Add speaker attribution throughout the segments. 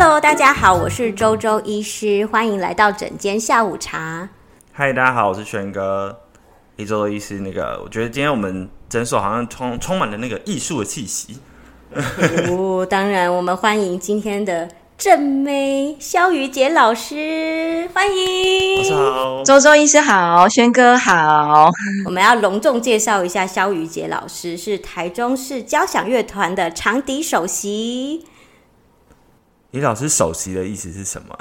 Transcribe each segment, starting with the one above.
Speaker 1: Hello，大家好，我是周周医师，欢迎来到整间下午茶。
Speaker 2: 嗨，大家好，我是轩哥。一周周医师，那个我觉得今天我们诊所好像充充满了那个艺术的气息。
Speaker 1: 哦，当然，我们欢迎今天的正妹肖雨杰老师，欢迎。
Speaker 2: 好，
Speaker 3: 周周医师好，轩哥好。
Speaker 1: 我们要隆重介绍一下肖雨杰老师，是台中市交响乐团的长笛首席。
Speaker 2: 李老师首席的意思是什么？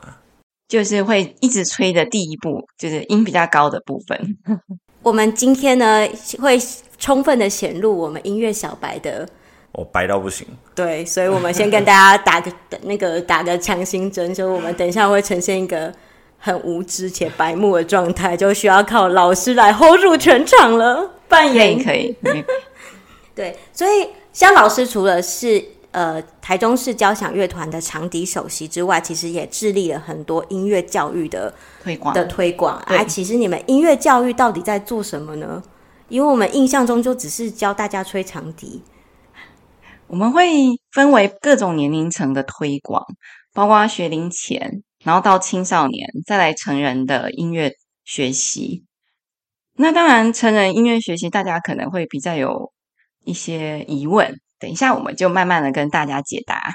Speaker 3: 就是会一直吹的第一步，就是音比较高的部分。
Speaker 1: 我们今天呢，会充分的显露我们音乐小白的，
Speaker 2: 我白到不行。
Speaker 1: 对，所以我们先跟大家打个那个打个强心针，就我们等一下会呈现一个很无知且白目的状态，就需要靠老师来 hold 住全场了。扮演
Speaker 3: 可以，可以。
Speaker 1: 对，所以肖老师除了是。呃，台中市交响乐团的长笛首席之外，其实也致力了很多音乐教育的
Speaker 3: 推广
Speaker 1: 的推广。啊，其实你们音乐教育到底在做什么呢？因为我们印象中就只是教大家吹长笛。
Speaker 3: 我们会分为各种年龄层的推广，包括学龄前，然后到青少年，再来成人的音乐学习。那当然，成人音乐学习大家可能会比较有一些疑问。等一下，我们就慢慢的跟大家解答。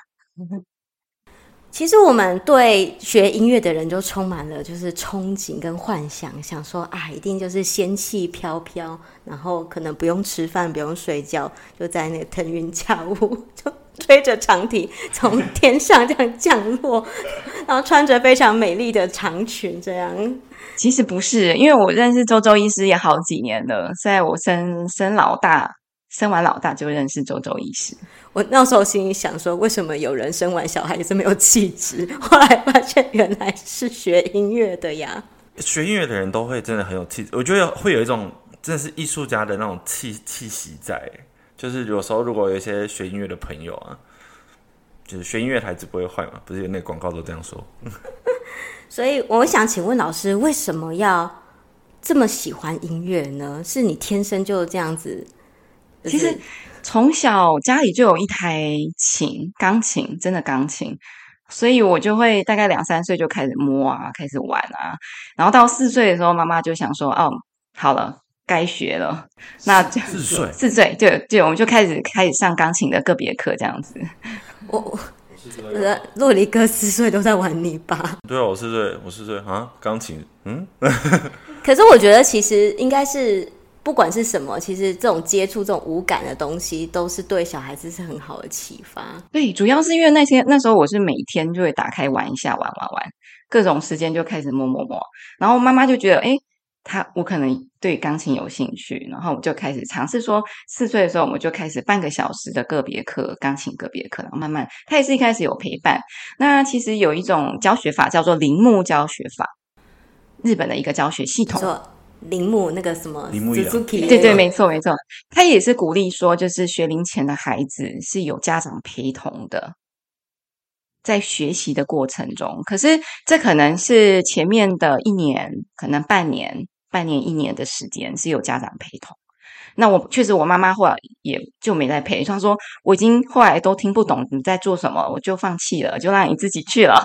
Speaker 1: 其实我们对学音乐的人就充满了就是憧憬跟幻想，想说啊，一定就是仙气飘飘，然后可能不用吃饭，不用睡觉，就在那个腾云驾雾，就吹着长笛从 天上这样降落，然后穿着非常美丽的长裙这样。
Speaker 3: 其实不是，因为我认识周周医师也好几年了，在我生生老大。生完老大就认识周周医师，
Speaker 1: 我那时候心里想说，为什么有人生完小孩也是没有气质？后来发现原来是学音乐的呀。
Speaker 2: 学音乐的人都会真的很有气质，我觉得会有一种真的是艺术家的那种气气息在。就是有时候如果有一些学音乐的朋友啊，就是学音乐台子不会坏嘛，不是有那个广告都这样说。
Speaker 1: 所以我想请问老师，为什么要这么喜欢音乐呢？是你天生就这样子？
Speaker 3: 其实从小家里就有一台琴，钢琴，真的钢琴，所以我就会大概两三岁就开始摸啊，开始玩啊，然后到四岁的时候，妈妈就想说：“哦，好了，该学了。”那
Speaker 2: 四岁，
Speaker 3: 四岁，对对，我们就开始开始上钢琴的个别课，这样子。
Speaker 1: 我我，洛黎哥四岁都在玩泥巴。
Speaker 2: 对啊，我四岁，我四岁啊，钢琴，嗯。
Speaker 1: 可是我觉得其实应该是。不管是什么，其实这种接触这种无感的东西，都是对小孩子是很好的启发。
Speaker 3: 对，主要是因为那些那时候我是每天就会打开玩一下，玩玩玩，各种时间就开始摸摸摸。然后妈妈就觉得，哎，他我可能对钢琴有兴趣，然后我就开始尝试说，四岁的时候我们就开始半个小时的个别课，钢琴个别课，然后慢慢他也是一开始有陪伴。那其实有一种教学法叫做铃木教学法，日本的一个教学系统。
Speaker 1: 铃木那个什么，铃木
Speaker 3: 对对，没错没错，他也是鼓励说，就是学龄前的孩子是有家长陪同的，在学习的过程中，可是这可能是前面的一年，可能半年、半年一年的时间是有家长陪同。那我确实，我妈妈后来也就没再陪，她说我已经后来都听不懂你在做什么，我就放弃了，就让你自己去了。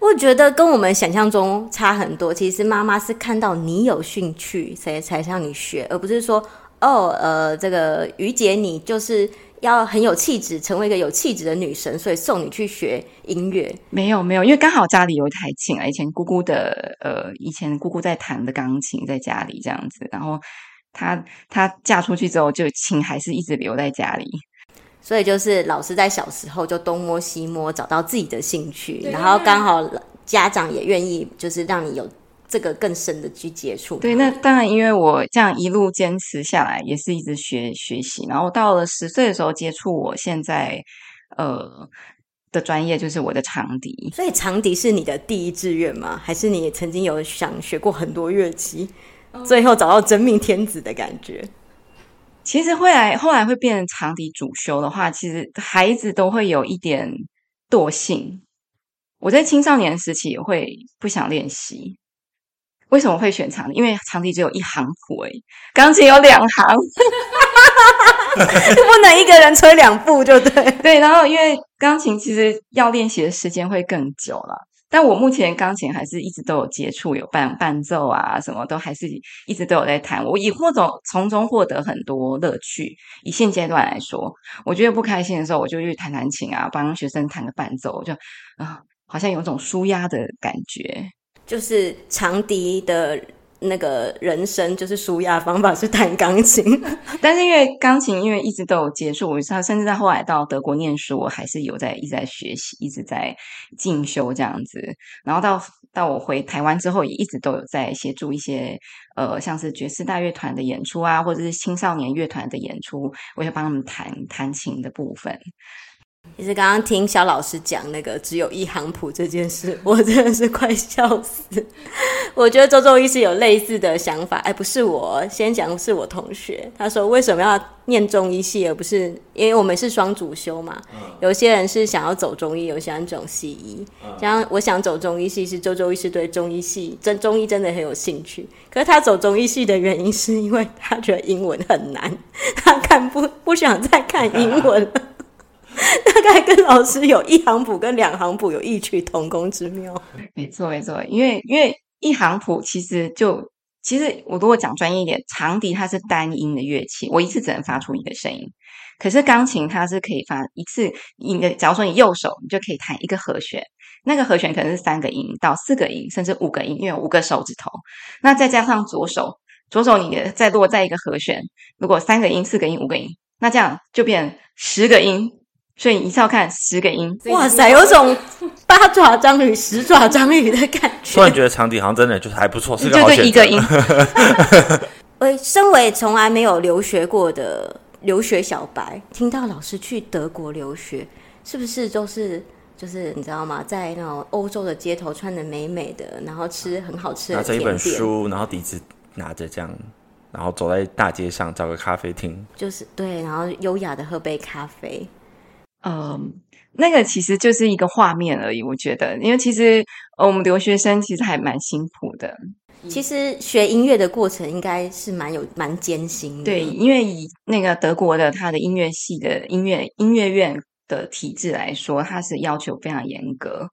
Speaker 1: 我觉得跟我们想象中差很多。其实妈妈是看到你有兴趣，才才让你学，而不是说哦，呃，这个于姐你就是要很有气质，成为一个有气质的女神，所以送你去学音乐。
Speaker 3: 没有没有，因为刚好家里有一台琴啊，以前姑姑的呃，以前姑姑在弹的钢琴在家里这样子，然后她她嫁出去之后，就琴还是一直留在家里。
Speaker 1: 所以就是老师在小时候就东摸西摸，找到自己的兴趣，然后刚好家长也愿意，就是让你有这个更深的去接触。
Speaker 3: 对，那当然，因为我这样一路坚持下来，也是一直学学习，然后到了十岁的时候接触我现在呃的专业，就是我的长笛。
Speaker 1: 所以长笛是你的第一志愿吗？还是你曾经有想学过很多乐器，最后找到真命天子的感觉？
Speaker 3: 其实会来，后来会变成长笛主修的话，其实孩子都会有一点惰性。我在青少年时期也会不想练习。为什么会选长笛？因为长笛只有一行谱，诶钢琴有两行。
Speaker 1: 不能一个人吹两步就对。
Speaker 3: 对，然后因为钢琴其实要练习的时间会更久了。但我目前钢琴还是一直都有接触，有伴伴奏啊，什么都还是一直都有在弹。我以或者从中获得很多乐趣。以现阶段来说，我觉得不开心的时候，我就去弹弹琴啊，帮学生弹个伴奏，就啊、呃，好像有种舒压的感觉。
Speaker 1: 就是长笛的。那个人生就是舒压方法是弹钢琴，
Speaker 3: 但是因为钢琴因为一直都有接触，他甚至在后来到德国念书，我还是有在一直在学习，一直在进修这样子。然后到到我回台湾之后，也一直都有在协助一些呃，像是爵士大乐团的演出啊，或者是青少年乐团的演出，我会帮他们弹弹琴的部分。
Speaker 1: 其实刚刚听肖老师讲那个只有一行谱这件事，我真的是快笑死。我觉得周周医师有类似的想法，哎，不是我先讲，是我同学。他说为什么要念中医系，而不是因为我们是双主修嘛？有些人是想要走中医，有些人走西医。像我想走中医系，是周周医师对中医系真中医真的很有兴趣。可是他走中医系的原因，是因为他觉得英文很难，他看不不想再看英文了。大概跟老师有一行谱跟两行谱有异曲同工之妙。
Speaker 3: 没错，没错，因为因为一行谱其实就其实我如果讲专业一点，长笛它是单音的乐器，我一次只能发出一个声音。可是钢琴它是可以发一次，你的假如说你右手你就可以弹一个和弦，那个和弦可能是三个音到四个音，甚至五个音，因为有五个手指头。那再加上左手，左手你再落在一个和弦，如果三个音、四个音、五个音，那这样就变十个音。所以你一次要看十个音，
Speaker 1: 哇塞，有种八爪章鱼、十爪章鱼的感觉。
Speaker 2: 突然觉得长笛好像真的就是还不错，是个
Speaker 3: 好选择。就一个音。
Speaker 1: 我，身为从来没有留学过的留学小白，听到老师去德国留学，是不是都是就是你知道吗？在那种欧洲的街头穿的美美的，然后吃很好吃的，
Speaker 2: 拿着一本书，然后笛子拿着这样，然后走在大街上找个咖啡厅，
Speaker 1: 就是对，然后优雅的喝杯咖啡。
Speaker 3: 嗯，那个其实就是一个画面而已。我觉得，因为其实我们留学生其实还蛮辛苦的。
Speaker 1: 其实学音乐的过程应该是蛮有蛮艰辛的。
Speaker 3: 对，因为以那个德国的他的音乐系的音乐音乐院的体制来说，它是要求非常严格。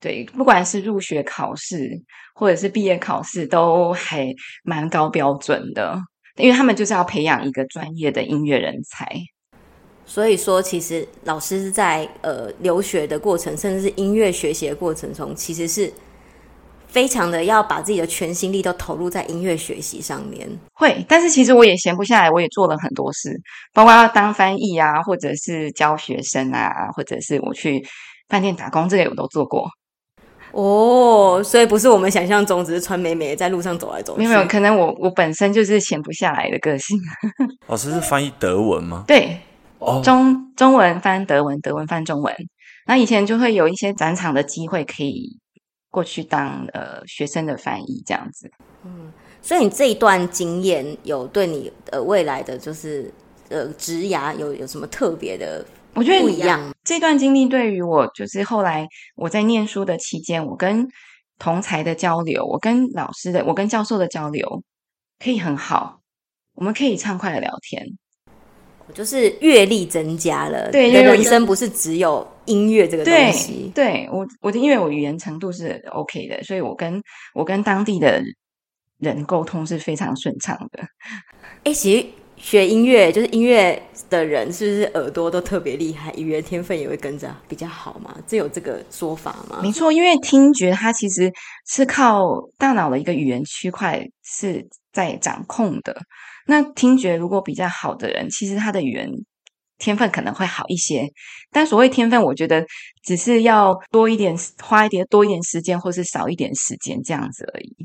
Speaker 3: 对，不管是入学考试或者是毕业考试，都还蛮高标准的。因为他们就是要培养一个专业的音乐人才。
Speaker 1: 所以说，其实老师是在呃留学的过程，甚至是音乐学习的过程中，其实是非常的要把自己的全心力都投入在音乐学习上面。
Speaker 3: 会，但是其实我也闲不下来，我也做了很多事，包括要当翻译啊，或者是教学生啊，或者是我去饭店打工，这些我都做过。
Speaker 1: 哦，所以不是我们想象中只是穿美美在路上走来走去。
Speaker 3: 没有，可能我我本身就是闲不下来的个性。
Speaker 2: 老师是翻译德文吗？
Speaker 3: 对。中中文翻德文，德文翻中文。那以前就会有一些展场的机会，可以过去当呃学生的翻译这样子。
Speaker 1: 嗯，所以你这一段经验有对你呃未来的就是呃职涯有有什么特别的？
Speaker 3: 我觉得不一样。这段经历对于我，就是后来我在念书的期间，我跟同才的交流，我跟老师的，我跟教授的交流可以很好，我们可以畅快的聊天。
Speaker 1: 就是阅历增加了，
Speaker 3: 对，
Speaker 1: 人生不是只有音乐这个东西。
Speaker 3: 对，对我，我的因为我语言程度是 OK 的，所以我跟我跟当地的人沟通是非常顺畅的。
Speaker 1: 哎，其实学音乐就是音乐的人，是不是耳朵都特别厉害，语言天分也会跟着比较好嘛？这有这个说法吗？
Speaker 3: 没错，因为听觉它其实是靠大脑的一个语言区块是在掌控的。那听觉如果比较好的人，其实他的语言天分可能会好一些。但所谓天分，我觉得只是要多一点，花一点多一点时间，或是少一点时间这样子而已。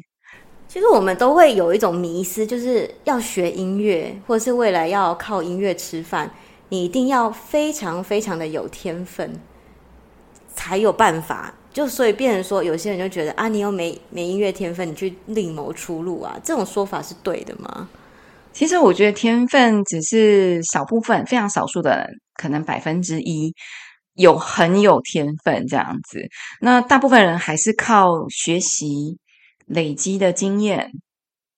Speaker 1: 其实我们都会有一种迷思，就是要学音乐，或是未来要靠音乐吃饭，你一定要非常非常的有天分，才有办法。就所以变成说，有些人就觉得啊，你又没没音乐天分，你去另谋出路啊，这种说法是对的吗？
Speaker 3: 其实我觉得天分只是少部分，非常少数的人，可能百分之一有很有天分这样子。那大部分人还是靠学习累积的经验，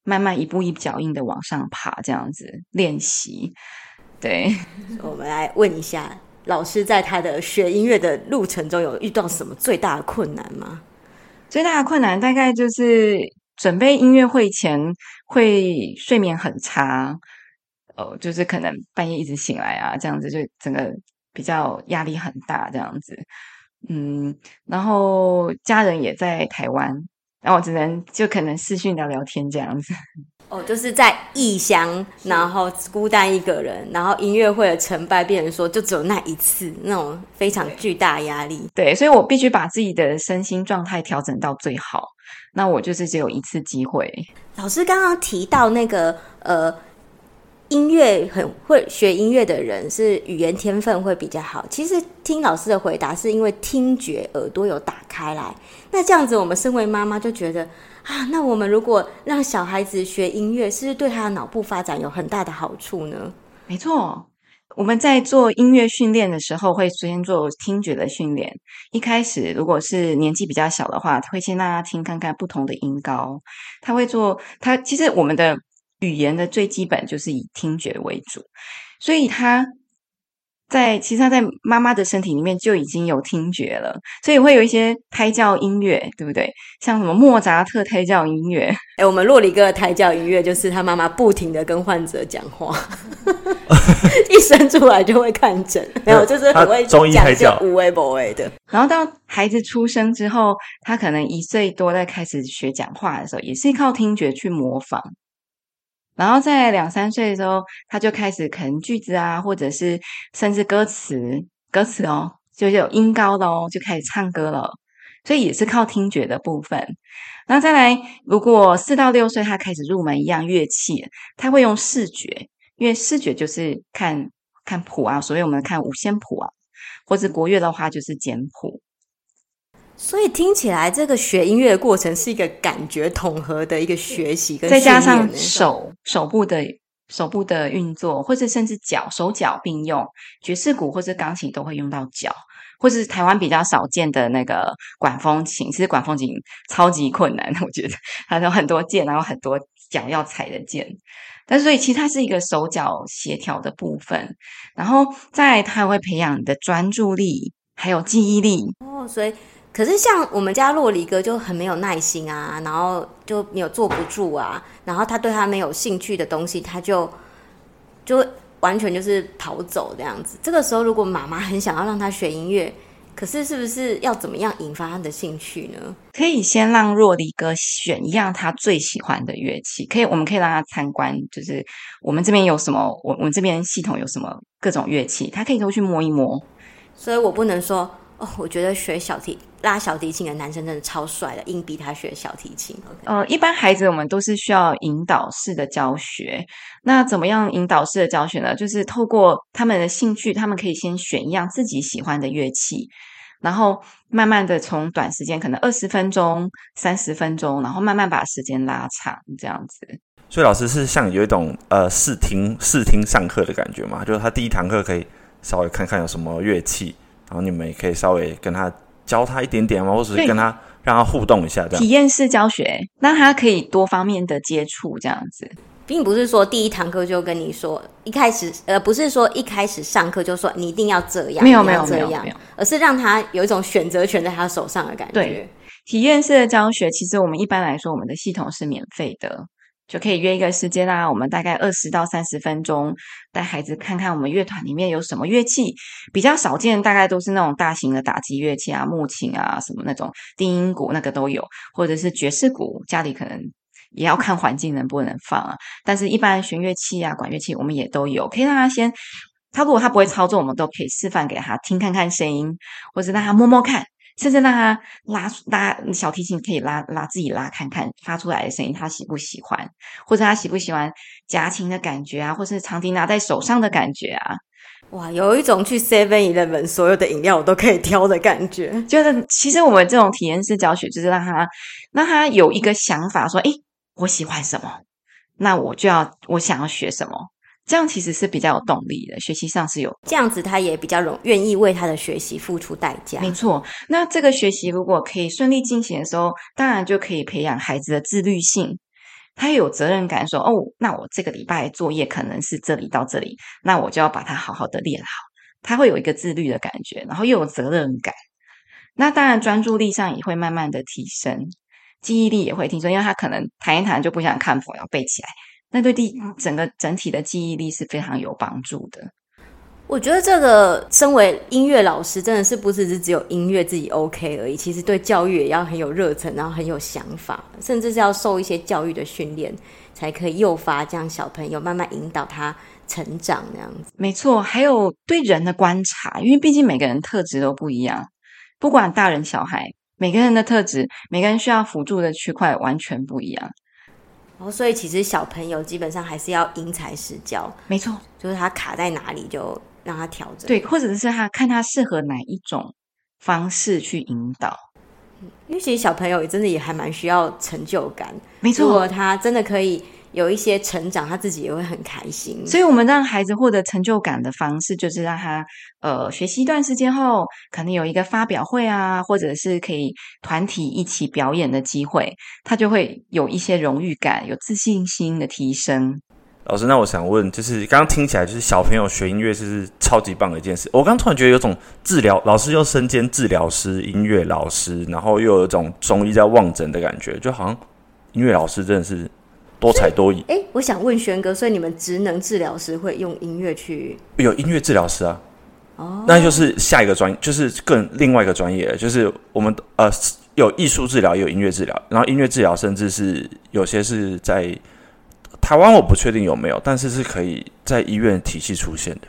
Speaker 3: 慢慢一步一脚印的往上爬，这样子练习。对，
Speaker 1: 我们来问一下老师，在他的学音乐的路程中，有遇到什么最大的困难吗？
Speaker 3: 最大的困难大概就是准备音乐会前会睡眠很差，哦，就是可能半夜一直醒来啊，这样子就整个比较压力很大，这样子。嗯，然后家人也在台湾，然后只能就可能视讯聊聊天这样子。
Speaker 1: 哦，就是在异乡，然后孤单一个人，然后音乐会的成败，变成说就只有那一次，那种非常巨大压力。
Speaker 3: 对，所以我必须把自己的身心状态调整到最好。那我就是只有一次机会。
Speaker 1: 老师刚刚提到那个呃。音乐很会学音乐的人是语言天分会比较好。其实听老师的回答是因为听觉耳朵有打开来。那这样子，我们身为妈妈就觉得啊，那我们如果让小孩子学音乐，是不是对他的脑部发展有很大的好处呢？
Speaker 3: 没错，我们在做音乐训练的时候会先做听觉的训练。一开始如果是年纪比较小的话，会先让他听看看不同的音高。他会做他其实我们的。语言的最基本就是以听觉为主，所以他在其实他在妈妈的身体里面就已经有听觉了，所以会有一些胎教音乐，对不对？像什么莫扎特胎教音乐，
Speaker 1: 哎，我们洛里哥的胎教音乐就是他妈妈不停的跟患者讲话，一生出来就会看诊，没有 就是很会
Speaker 2: 中医胎教，
Speaker 1: 无为不为的。
Speaker 3: 然后到孩子出生之后，他可能一岁多在开始学讲话的时候，也是靠听觉去模仿。然后在两三岁的时候，他就开始啃句子啊，或者是甚至歌词，歌词哦，就有音高了哦，就开始唱歌了。所以也是靠听觉的部分。然后再来，如果四到六岁他开始入门一样乐器，他会用视觉，因为视觉就是看看谱啊，所以我们看五线谱啊，或者国乐的话就是简谱。
Speaker 1: 所以听起来，这个学音乐的过程是一个感觉统合的一个学习跟，
Speaker 3: 再加上手手部的手部的运作，或者甚至脚手脚并用，爵士鼓或者钢琴都会用到脚，或是台湾比较少见的那个管风琴。其实管风琴超级困难，我觉得它有很多键，然后很多脚要踩的键。但所以其实它是一个手脚协调的部分，然后再来它会培养你的专注力，还有记忆力
Speaker 1: 哦，所以。可是像我们家洛里哥就很没有耐心啊，然后就没有坐不住啊，然后他对他没有兴趣的东西，他就就完全就是逃走这样子。这个时候，如果妈妈很想要让他学音乐，可是是不是要怎么样引发他的兴趣呢？
Speaker 3: 可以先让洛黎哥选一样他最喜欢的乐器，可以，我们可以让他参观，就是我们这边有什么，我我们这边系统有什么各种乐器，他可以都去摸一摸。
Speaker 1: 所以我不能说。哦，我觉得学小提拉小提琴的男生真的超帅的，硬逼他学小提琴。
Speaker 3: Okay. 呃，一般孩子我们都是需要引导式的教学。那怎么样引导式的教学呢？就是透过他们的兴趣，他们可以先选一样自己喜欢的乐器，然后慢慢的从短时间，可能二十分钟、三十分钟，然后慢慢把时间拉长，这样子。
Speaker 2: 所以老师是像有一种呃试听试听上课的感觉嘛？就是他第一堂课可以稍微看看有什么乐器。然后你们也可以稍微跟他教他一点点吗，或者是跟他让他互动一下，这样。
Speaker 3: 体验式教学，那他可以多方面的接触，这样子，
Speaker 1: 并不是说第一堂课就跟你说一开始，呃，不是说一开始上课就说你一定要这样，
Speaker 3: 没有没有这样，
Speaker 1: 而是让他有一种选择权在他手上的感觉。
Speaker 3: 对，体验式的教学，其实我们一般来说，我们的系统是免费的。就可以约一个时间啦，我们大概二十到三十分钟，带孩子看看我们乐团里面有什么乐器，比较少见，大概都是那种大型的打击乐器啊，木琴啊，什么那种定音鼓那个都有，或者是爵士鼓，家里可能也要看环境能不能放啊。但是，一般弦乐器啊、管乐器我们也都有，可以让他先，他如果他不会操作，我们都可以示范给他听看看声音，或者让他摸摸看。甚至让他拉拉小提琴，可以拉拉自己拉看看发出来的声音，他喜不喜欢？或者他喜不喜欢夹琴的感觉啊？或是长笛拿在手上的感觉啊？
Speaker 1: 哇，有一种去 Seven Eleven 所有的饮料我都可以挑的感觉。
Speaker 3: 就是其实我们这种体验式教学，就是让他让他有一个想法，说：“诶，我喜欢什么？那我就要我想要学什么。”这样其实是比较有动力的，学习上是有
Speaker 1: 这样子，他也比较容愿意为他的学习付出代价。
Speaker 3: 没错，那这个学习如果可以顺利进行的时候，当然就可以培养孩子的自律性。他也有责任感说，说哦，那我这个礼拜作业可能是这里到这里，那我就要把它好好的练好。他会有一个自律的感觉，然后又有责任感。那当然，专注力上也会慢慢的提升，记忆力也会提升，因为他可能谈一谈就不想看谱，要背起来。那对第整个整体的记忆力是非常有帮助的。
Speaker 1: 我觉得这个身为音乐老师，真的是不只是只有音乐自己 OK 而已，其实对教育也要很有热忱，然后很有想法，甚至是要受一些教育的训练，才可以诱发这样小朋友慢慢引导他成长那样子。
Speaker 3: 没错，还有对人的观察，因为毕竟每个人特质都不一样，不管大人小孩，每个人的特质，每个人需要辅助的区块完全不一样。
Speaker 1: 哦，所以其实小朋友基本上还是要因材施教，
Speaker 3: 没错，
Speaker 1: 就是他卡在哪里就。让他调整，
Speaker 3: 对，或者是他看他适合哪一种方式去引导。
Speaker 1: 因为其实小朋友也真的也还蛮需要成就感，
Speaker 3: 没错，
Speaker 1: 如果他真的可以有一些成长，他自己也会很开心。
Speaker 3: 所以，我们让孩子获得成就感的方式，就是让他呃学习一段时间后，可能有一个发表会啊，或者是可以团体一起表演的机会，他就会有一些荣誉感，有自信心的提升。
Speaker 2: 老师，那我想问，就是刚刚听起来，就是小朋友学音乐是超级棒的一件事。我刚突然觉得有种治疗老师又身兼治疗师、音乐老师，然后又有一种中医在望诊的感觉，就好像音乐老师真的是多才多艺。
Speaker 1: 哎，我想问轩哥，所以你们职能治疗师会用音乐去？
Speaker 2: 有音乐治疗师啊，
Speaker 1: 哦，
Speaker 2: 那就是下一个专业，就是更另外一个专业，就是我们呃有艺术治疗，也有音乐治疗，然后音乐治疗甚至是有些是在。台湾我不确定有没有，但是是可以在医院体系出现的。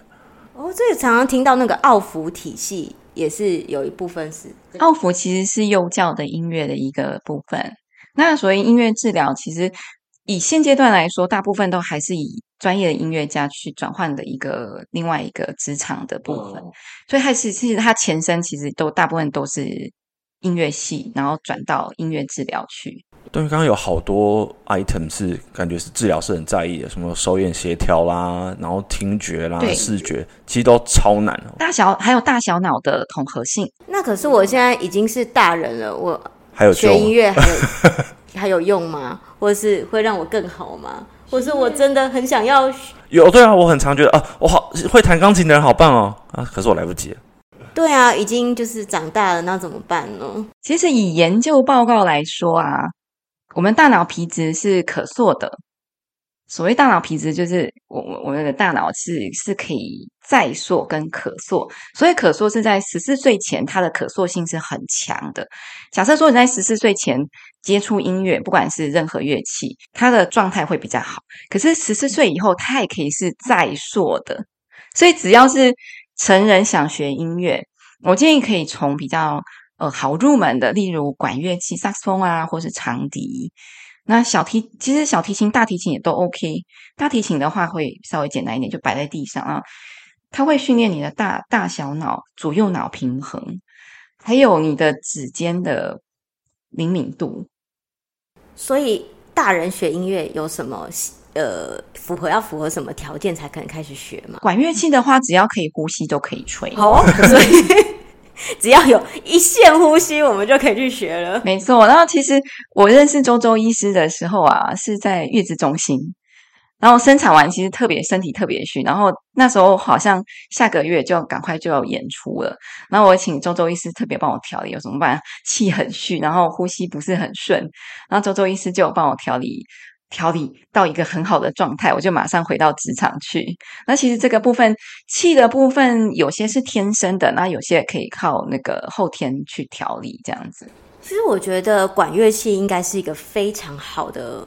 Speaker 1: 哦，这个常常听到那个奥福体系也是有一部分是
Speaker 3: 奥福，其实是幼教的音乐的一个部分。那所以音乐治疗，其实以现阶段来说，大部分都还是以专业的音乐家去转换的一个另外一个职场的部分。哦、所以还是其实它前身其实都大部分都是音乐系，然后转到音乐治疗去。
Speaker 2: 对，刚刚有好多 item 是感觉是治疗是很在意的，什么手眼协调啦，然后听觉啦、视觉，其实都超难哦。
Speaker 3: 大小还有大小脑的统合性。
Speaker 1: 那可是我现在已经是大人了，我
Speaker 2: 还有
Speaker 1: 学音乐还有还有用吗？或者是会让我更好吗？或是我真的很想要
Speaker 2: 有？对啊，我很常觉得啊，我好会弹钢琴的人好棒哦啊，可是我来不及了。
Speaker 1: 对啊，已经就是长大了，那怎么办呢？
Speaker 3: 其实以研究报告来说啊。我们大脑皮质是可塑的。所谓大脑皮质，就是我我我们的大脑是是可以再塑跟可塑。所以可塑是在十四岁前，它的可塑性是很强的。假设说你在十四岁前接触音乐，不管是任何乐器，他的状态会比较好。可是十四岁以后，他也可以是再硕的。所以只要是成人想学音乐，我建议可以从比较。呃，好入门的，例如管乐器、萨克斯风啊，或是长笛。那小提，其实小提琴、大提琴也都 OK。大提琴的话会稍微简单一点，就摆在地上啊。它会训练你的大大小脑、左右脑平衡，还有你的指尖的灵敏度。
Speaker 1: 所以，大人学音乐有什么呃符合要符合什么条件才可能开始学吗？
Speaker 3: 管乐器的话，只要可以呼吸，都可以吹。
Speaker 1: 哦，所以。只要有一线呼吸，我们就可以去学了。
Speaker 3: 没错，然后其实我认识周周医师的时候啊，是在月子中心，然后生产完其实特别身体特别虚，然后那时候好像下个月就赶快就要演出了，然后我请周周医师特别帮我调理，有什么办法？气很虚，然后呼吸不是很顺，然后周周医师就帮我调理。调理到一个很好的状态，我就马上回到职场去。那其实这个部分气的部分，有些是天生的，那有些可以靠那个后天去调理这样子。
Speaker 1: 其实我觉得管乐器应该是一个非常好的，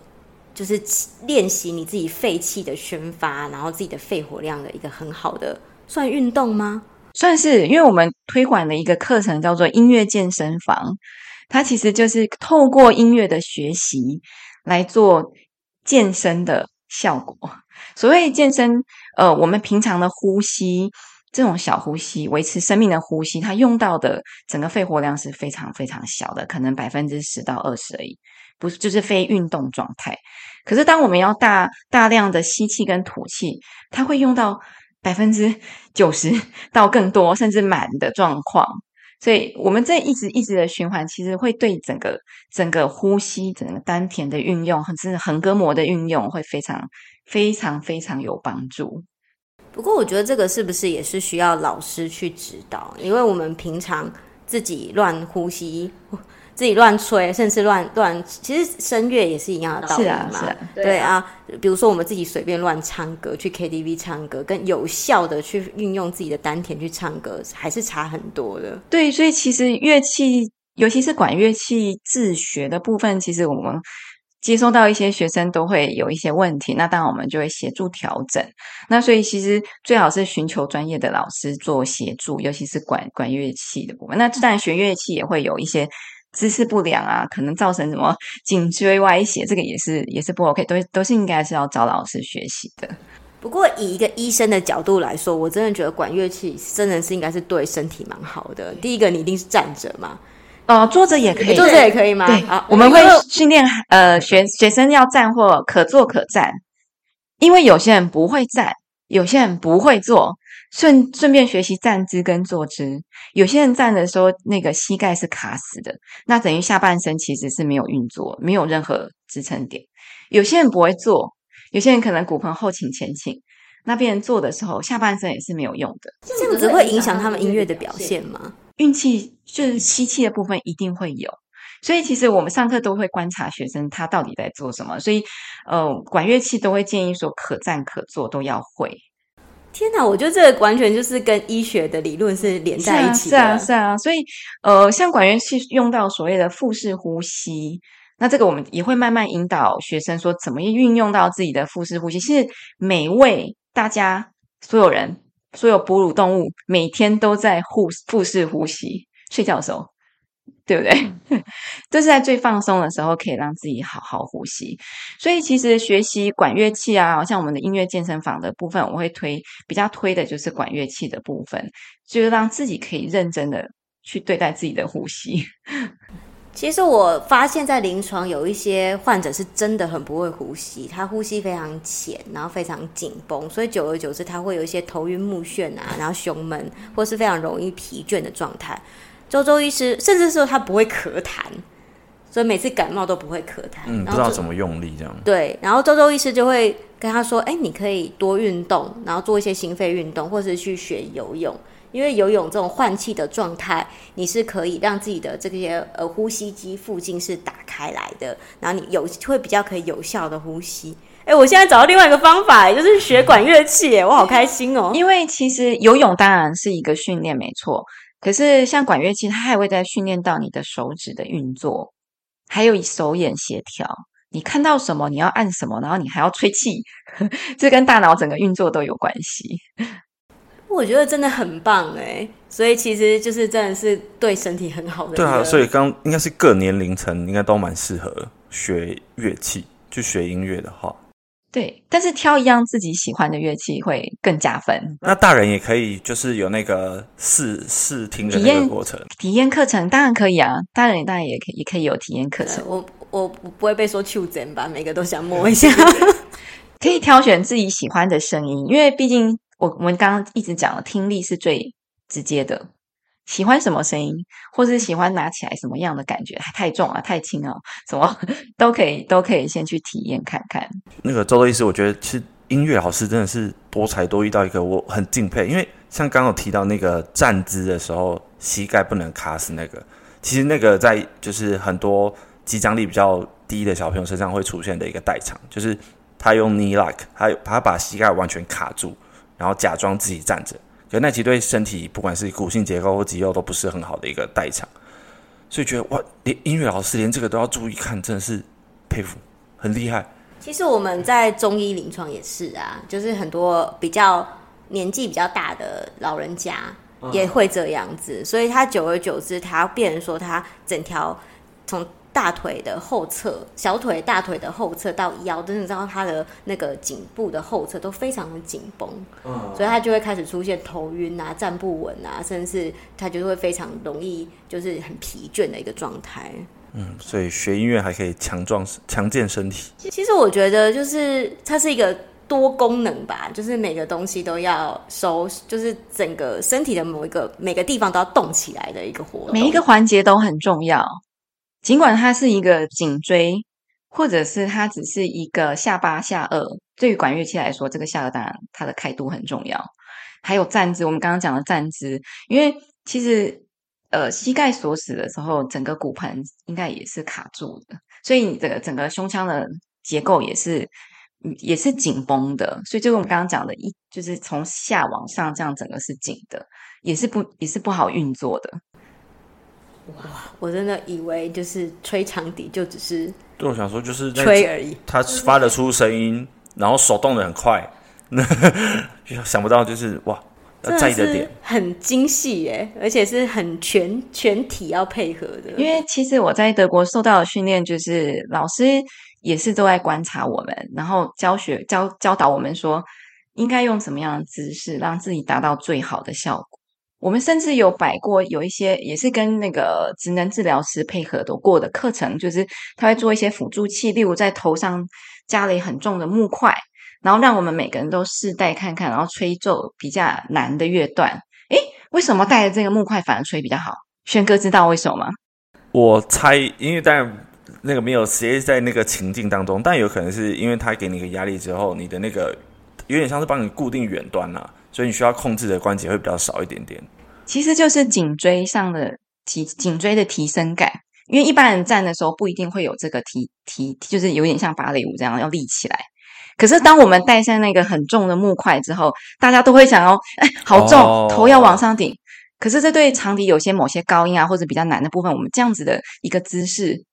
Speaker 1: 就是练习你自己肺气的宣发，然后自己的肺活量的一个很好的算运动吗？
Speaker 3: 算是，因为我们推广的一个课程叫做音乐健身房，它其实就是透过音乐的学习来做。健身的效果，所谓健身，呃，我们平常的呼吸，这种小呼吸，维持生命的呼吸，它用到的整个肺活量是非常非常小的，可能百分之十到二十而已，不是就是非运动状态。可是当我们要大大量的吸气跟吐气，它会用到百分之九十到更多，甚至满的状况。所以我们这一直一直的循环，其实会对整个整个呼吸、整个丹田的运用，甚至横膈膜的运用，会非常非常非常有帮助。
Speaker 1: 不过，我觉得这个是不是也是需要老师去指导？因为我们平常自己乱呼吸。自己乱吹，甚至乱乱，其实声乐也是一样的道理嘛。是啊，是啊，对啊。比如说，我们自己随便乱唱歌，去 KTV 唱歌，跟有效的去运用自己的丹田去唱歌，还是差很多的。
Speaker 3: 对，所以其实乐器，尤其是管乐器自学的部分，其实我们接收到一些学生都会有一些问题，那当然我们就会协助调整。那所以其实最好是寻求专业的老师做协助，尤其是管管乐器的部分。那当然学乐器也会有一些。姿势不良啊，可能造成什么 颈椎歪斜，这个也是也是不 OK，都都是应该是要找老师学习的。
Speaker 1: 不过以一个医生的角度来说，我真的觉得管乐器真的是应该是对身体蛮好的。第一个，你一定是站着嘛，
Speaker 3: 哦，坐着也可以，
Speaker 1: 坐着也可以吗？
Speaker 3: 对，好，我们会训练呃学学生要站或可坐可站，因为有些人不会站，有些人不会坐。顺顺便学习站姿跟坐姿，有些人站的时候那个膝盖是卡死的，那等于下半身其实是没有运作，没有任何支撑点。有些人不会坐，有些人可能骨盆后倾前倾，那别人坐的时候下半身也是没有用的。
Speaker 1: 这样子会影响他们音乐的表现吗？
Speaker 3: 运气就是吸气的部分一定会有，所以其实我们上课都会观察学生他到底在做什么，所以呃，管乐器都会建议说可站可坐都要会。
Speaker 1: 天哪，我觉得这个完全就是跟医学的理论是连在一起的。
Speaker 3: 是啊，是啊，是啊。所以，呃，像管乐器用到所谓的腹式呼吸，那这个我们也会慢慢引导学生说，怎么运用到自己的腹式呼吸。其实，每位大家所有人，所有哺乳动物，每天都在腹腹式呼吸，睡觉的时候。对不对？这是在最放松的时候，可以让自己好好呼吸。所以，其实学习管乐器啊，好像我们的音乐健身房的部分，我会推比较推的就是管乐器的部分，就是让自己可以认真的去对待自己的呼吸。
Speaker 1: 其实我发现，在临床有一些患者是真的很不会呼吸，他呼吸非常浅，然后非常紧绷，所以久而久之，他会有一些头晕目眩啊，然后胸闷，或是非常容易疲倦的状态。周周医师，甚至说他不会咳痰，所以每次感冒都不会咳痰。
Speaker 2: 嗯，不知道怎么用力这样。
Speaker 1: 对，然后周周医师就会跟他说：“哎，你可以多运动，然后做一些心肺运动，或是去学游泳。因为游泳这种换气的状态，你是可以让自己的这些呃呼吸肌附近是打开来的，然后你有会比较可以有效的呼吸。哎，我现在找到另外一个方法，就是学管乐器，我好开心哦！
Speaker 3: 因为其实游泳当然是一个训练，没错。”可是，像管乐器，它还会在训练到你的手指的运作，还有手眼协调。你看到什么，你要按什么，然后你还要吹气，这跟大脑整个运作都有关系。
Speaker 1: 我觉得真的很棒哎，所以其实就是真的是对身体很好的。
Speaker 2: 对啊，所以刚应该是各年龄层应该都蛮适合学乐器，去学音乐的话。
Speaker 3: 对，但是挑一样自己喜欢的乐器会更加分。
Speaker 2: 那大人也可以，就是有那个试试听的那个过程，
Speaker 3: 体验课程当然可以啊。大人当然也可以，也可以有体验课程。
Speaker 1: 我我不会被说求真吧？每个都想摸一下
Speaker 3: 可以挑选自己喜欢的声音，因为毕竟我我们刚刚一直讲了，听力是最直接的。喜欢什么声音，或是喜欢拿起来什么样的感觉？太重啊，太轻啊，什么 都可以，都可以先去体验看看。
Speaker 2: 那个周周医师，我觉得其实音乐老师真的是多才多艺到一个我很敬佩。因为像刚刚有提到那个站姿的时候，膝盖不能卡死那个，其实那个在就是很多肌张力比较低的小朋友身上会出现的一个代偿，就是他用 knee lock，他他把膝盖完全卡住，然后假装自己站着。可那其实对身体，不管是骨性结构或肌肉，都不是很好的一个代偿，所以觉得哇，连音乐老师连这个都要注意看，真的是佩服，很厉害。
Speaker 1: 其实我们在中医临床也是啊，就是很多比较年纪比较大的老人家也会这样子，嗯、所以他久而久之，他变成说他整条从。大腿的后侧、小腿、大腿的后侧到腰，真的知道他的那个颈部的后侧都非常的紧绷，嗯，所以他就会开始出现头晕啊、站不稳啊，甚至他就会非常容易就是很疲倦的一个状态。
Speaker 2: 嗯，所以学音乐还可以强壮、强健身体。
Speaker 1: 其实我觉得就是它是一个多功能吧，就是每个东西都要收，就是整个身体的某一个每个地方都要动起来的一个活动，
Speaker 3: 每一个环节都很重要。尽管它是一个颈椎，或者是它只是一个下巴下颚，对于管乐器来说，这个下颚当然它的开度很重要。还有站姿，我们刚刚讲的站姿，因为其实呃膝盖锁死的时候，整个骨盆应该也是卡住的，所以你这个整个胸腔的结构也是也是紧绷的。所以就是我们刚刚讲的，一就是从下往上这样整个是紧的，也是不也是不好运作的。
Speaker 1: 哇，我真的以为就是吹长笛就只是，
Speaker 2: 对，我想说就是
Speaker 1: 吹而已，
Speaker 2: 他发得出声音，然后手动的很快，想不到就是哇，在意的点
Speaker 1: 很精细耶，而且是很全全体要配合的。
Speaker 3: 因为其实我在德国受到的训练，就是老师也是都在观察我们，然后教学教教导我们说应该用什么样的姿势让自己达到最好的效果。我们甚至有摆过有一些也是跟那个职能治疗师配合的过的课程，就是他会做一些辅助器，例如在头上加了很重的木块，然后让我们每个人都试戴看看，然后吹奏比较难的乐段。诶，为什么带着这个木块反而吹比较好？轩哥知道为什么吗？
Speaker 2: 我猜，因为在那个没有直接在那个情境当中，但有可能是因为他给你一个压力之后，你的那个有点像是帮你固定远端了。所以你需要控制的关节会比较少一点点，
Speaker 3: 其实就是颈椎上的提颈椎的提升感，因为一般人站的时候不一定会有这个提提，就是有点像芭蕾舞这样要立起来。可是当我们戴上那个很重的木块之后，大家都会想哦，哎，好重，头要往上顶。可是这对长笛有些某些高音啊或者比较难的部分，我们这样子的一个姿势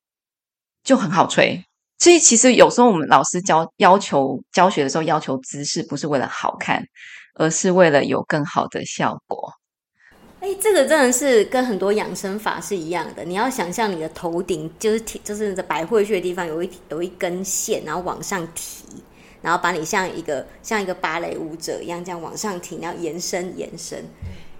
Speaker 3: 就很好吹。所以其实有时候我们老师教要求教学的时候要求姿势，不是为了好看。而是为了有更好的效果。
Speaker 1: 哎，这个真的是跟很多养生法是一样的。你要想象你的头顶就是，就是在百会穴的地方有一有一根线，然后往上提，然后把你像一个像一个芭蕾舞者一样这样往上提，然后延伸延伸。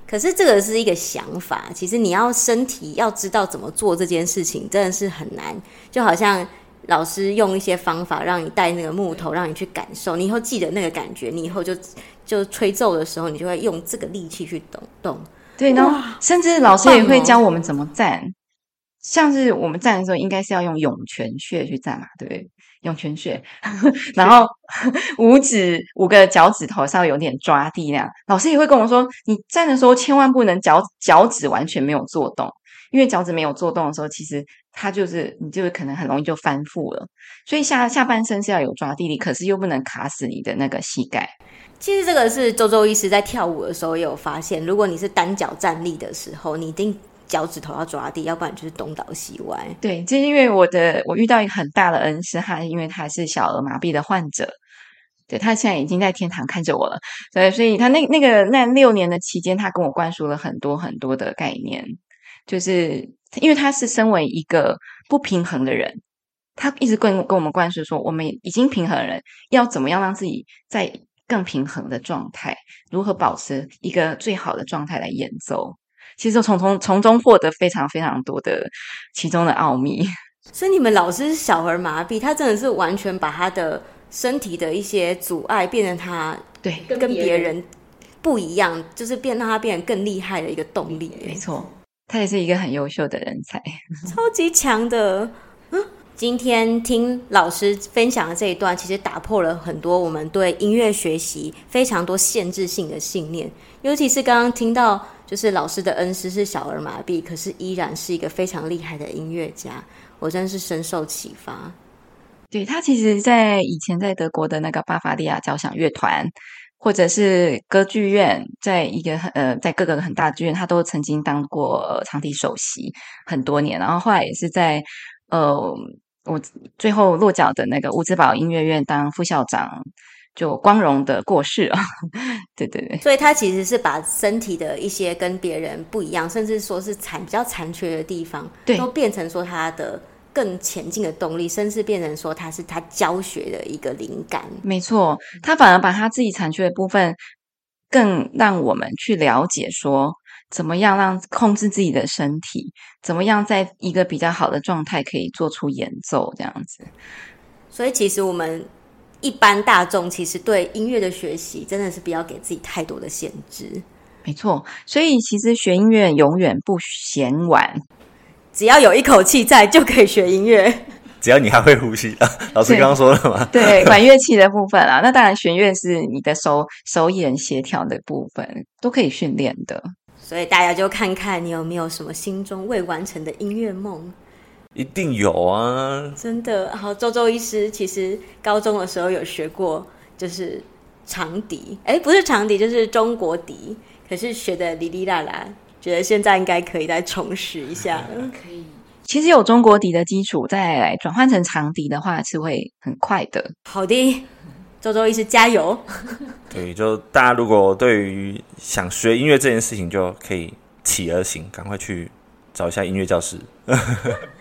Speaker 1: 可是这个是一个想法，其实你要身体要知道怎么做这件事情，真的是很难。就好像。老师用一些方法让你带那个木头，让你去感受。你以后记得那个感觉，你以后就就吹奏的时候，你就会用这个力气去动动。
Speaker 3: 对，然后甚至老师也会教我们怎么站。哦、像是我们站的时候，应该是要用涌泉穴去站嘛，对不对？涌泉穴，然后五指五个脚趾头稍微有点抓地那样。老师也会跟我们说，你站的时候千万不能脚脚趾完全没有做动。因为脚趾没有做动的时候，其实它就是你就可能很容易就翻覆了。所以下下半身是要有抓地力，可是又不能卡死你的那个膝盖。
Speaker 1: 其实这个是周周医师在跳舞的时候也有发现，如果你是单脚站立的时候，你一定脚趾头要抓地，要不然就是东倒西歪。
Speaker 3: 对，就是因为我的我遇到一个很大的恩师，他因为他是小儿麻痹的患者，对，他现在已经在天堂看着我了。对，所以他那那个那六年的期间，他跟我灌输了很多很多的概念。就是因为他是身为一个不平衡的人，他一直跟跟我们灌输说，我们已经平衡的人要怎么样让自己在更平衡的状态，如何保持一个最好的状态来演奏。其实从从从中获得非常非常多的其中的奥秘。
Speaker 1: 所以你们老师是小儿麻痹，他真的是完全把他的身体的一些阻碍变成他对跟别人不一样，就是变让他变得更厉害的一个动力。
Speaker 3: 没错。他也是一个很优秀的人才，
Speaker 1: 超级强的。嗯，今天听老师分享的这一段，其实打破了很多我们对音乐学习非常多限制性的信念。尤其是刚刚听到，就是老师的恩师是小儿麻痹，可是依然是一个非常厉害的音乐家，我真是深受启发。
Speaker 3: 对，他其实，在以前在德国的那个巴伐利亚交响乐团。或者是歌剧院，在一个呃，在各个很大剧院，他都曾经当过长笛首席很多年，然后后来也是在呃，我最后落脚的那个乌兹堡音乐院当副校长，就光荣的过世了。对对对，
Speaker 1: 所以他其实是把身体的一些跟别人不一样，甚至说是残比较残缺的地方，对，都变成说他的。更前进的动力，甚至变成说他是他教学的一个灵感。
Speaker 3: 没错，他反而把他自己残缺的部分，更让我们去了解说，怎么样让控制自己的身体，怎么样在一个比较好的状态可以做出演奏这样子。
Speaker 1: 所以，其实我们。一般大众其实对音乐的学习真的是不要给自己太多的限制。
Speaker 3: 没错，所以其实学音乐永远不嫌晚，
Speaker 1: 只要有一口气在就可以学音乐。
Speaker 2: 只要你还会呼吸啊，老师刚刚说了嘛？
Speaker 3: 对，管乐器的部分啊，那当然弦乐是你的手手眼协调的部分，都可以训练的。
Speaker 1: 所以大家就看看你有没有什么心中未完成的音乐梦。
Speaker 2: 一定有啊！
Speaker 1: 真的。好，周周医师其实高中的时候有学过，就是长笛，哎，不是长笛，就是中国笛，可是学的哩哩啦啦，觉得现在应该可以再重拾一下。
Speaker 3: 可以。其实有中国笛的基础，再来转换成长笛的话，是会很快的。
Speaker 1: 好的，周周医师加油！
Speaker 2: 对，就大家如果对于想学音乐这件事情，就可以起而行，赶快去找一下音乐教室，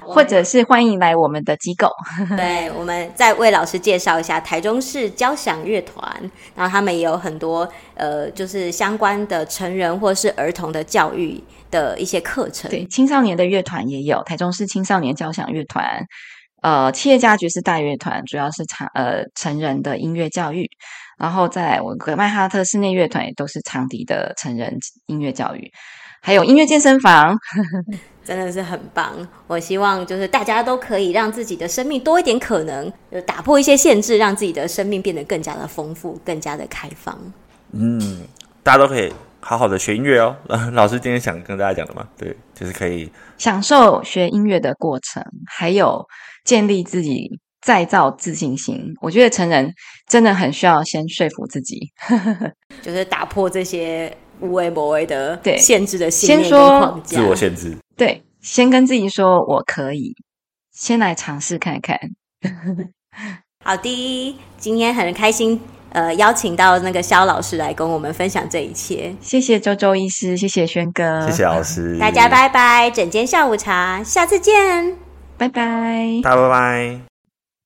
Speaker 3: 或者是欢迎来我们的机构。
Speaker 1: 对，我们再为老师介绍一下台中市交响乐团，然后他们也有很多呃，就是相关的成人或是儿童的教育的一些课程。
Speaker 3: 对，青少年的乐团也有台中市青少年交响乐团，呃，企业家爵士大乐团主要是长呃成人的音乐教育，然后在我格曼哈特室内乐团也都是长笛的成人音乐教育。还有音乐健身房，
Speaker 1: 真的是很棒。我希望就是大家都可以让自己的生命多一点可能，就打破一些限制，让自己的生命变得更加的丰富，更加的开放。
Speaker 2: 嗯，大家都可以好好的学音乐哦。老师今天想跟大家讲的嘛，对，就是可以
Speaker 3: 享受学音乐的过程，还有建立自己再造自信心。我觉得成人真的很需要先说服自己，
Speaker 1: 就是打破这些。无为无为的
Speaker 3: 对
Speaker 1: 限制的信念跟框架，
Speaker 2: 自我限制。
Speaker 3: 对，先跟自己说我可以，先来尝试看看。
Speaker 1: 好的，今天很开心，呃，邀请到那个肖老师来跟我们分享这一切。
Speaker 3: 谢谢周周医师，谢谢轩哥，
Speaker 2: 谢谢老师，
Speaker 1: 大家拜拜，整间下午茶，下次见，
Speaker 3: 拜拜，
Speaker 2: 大家拜拜。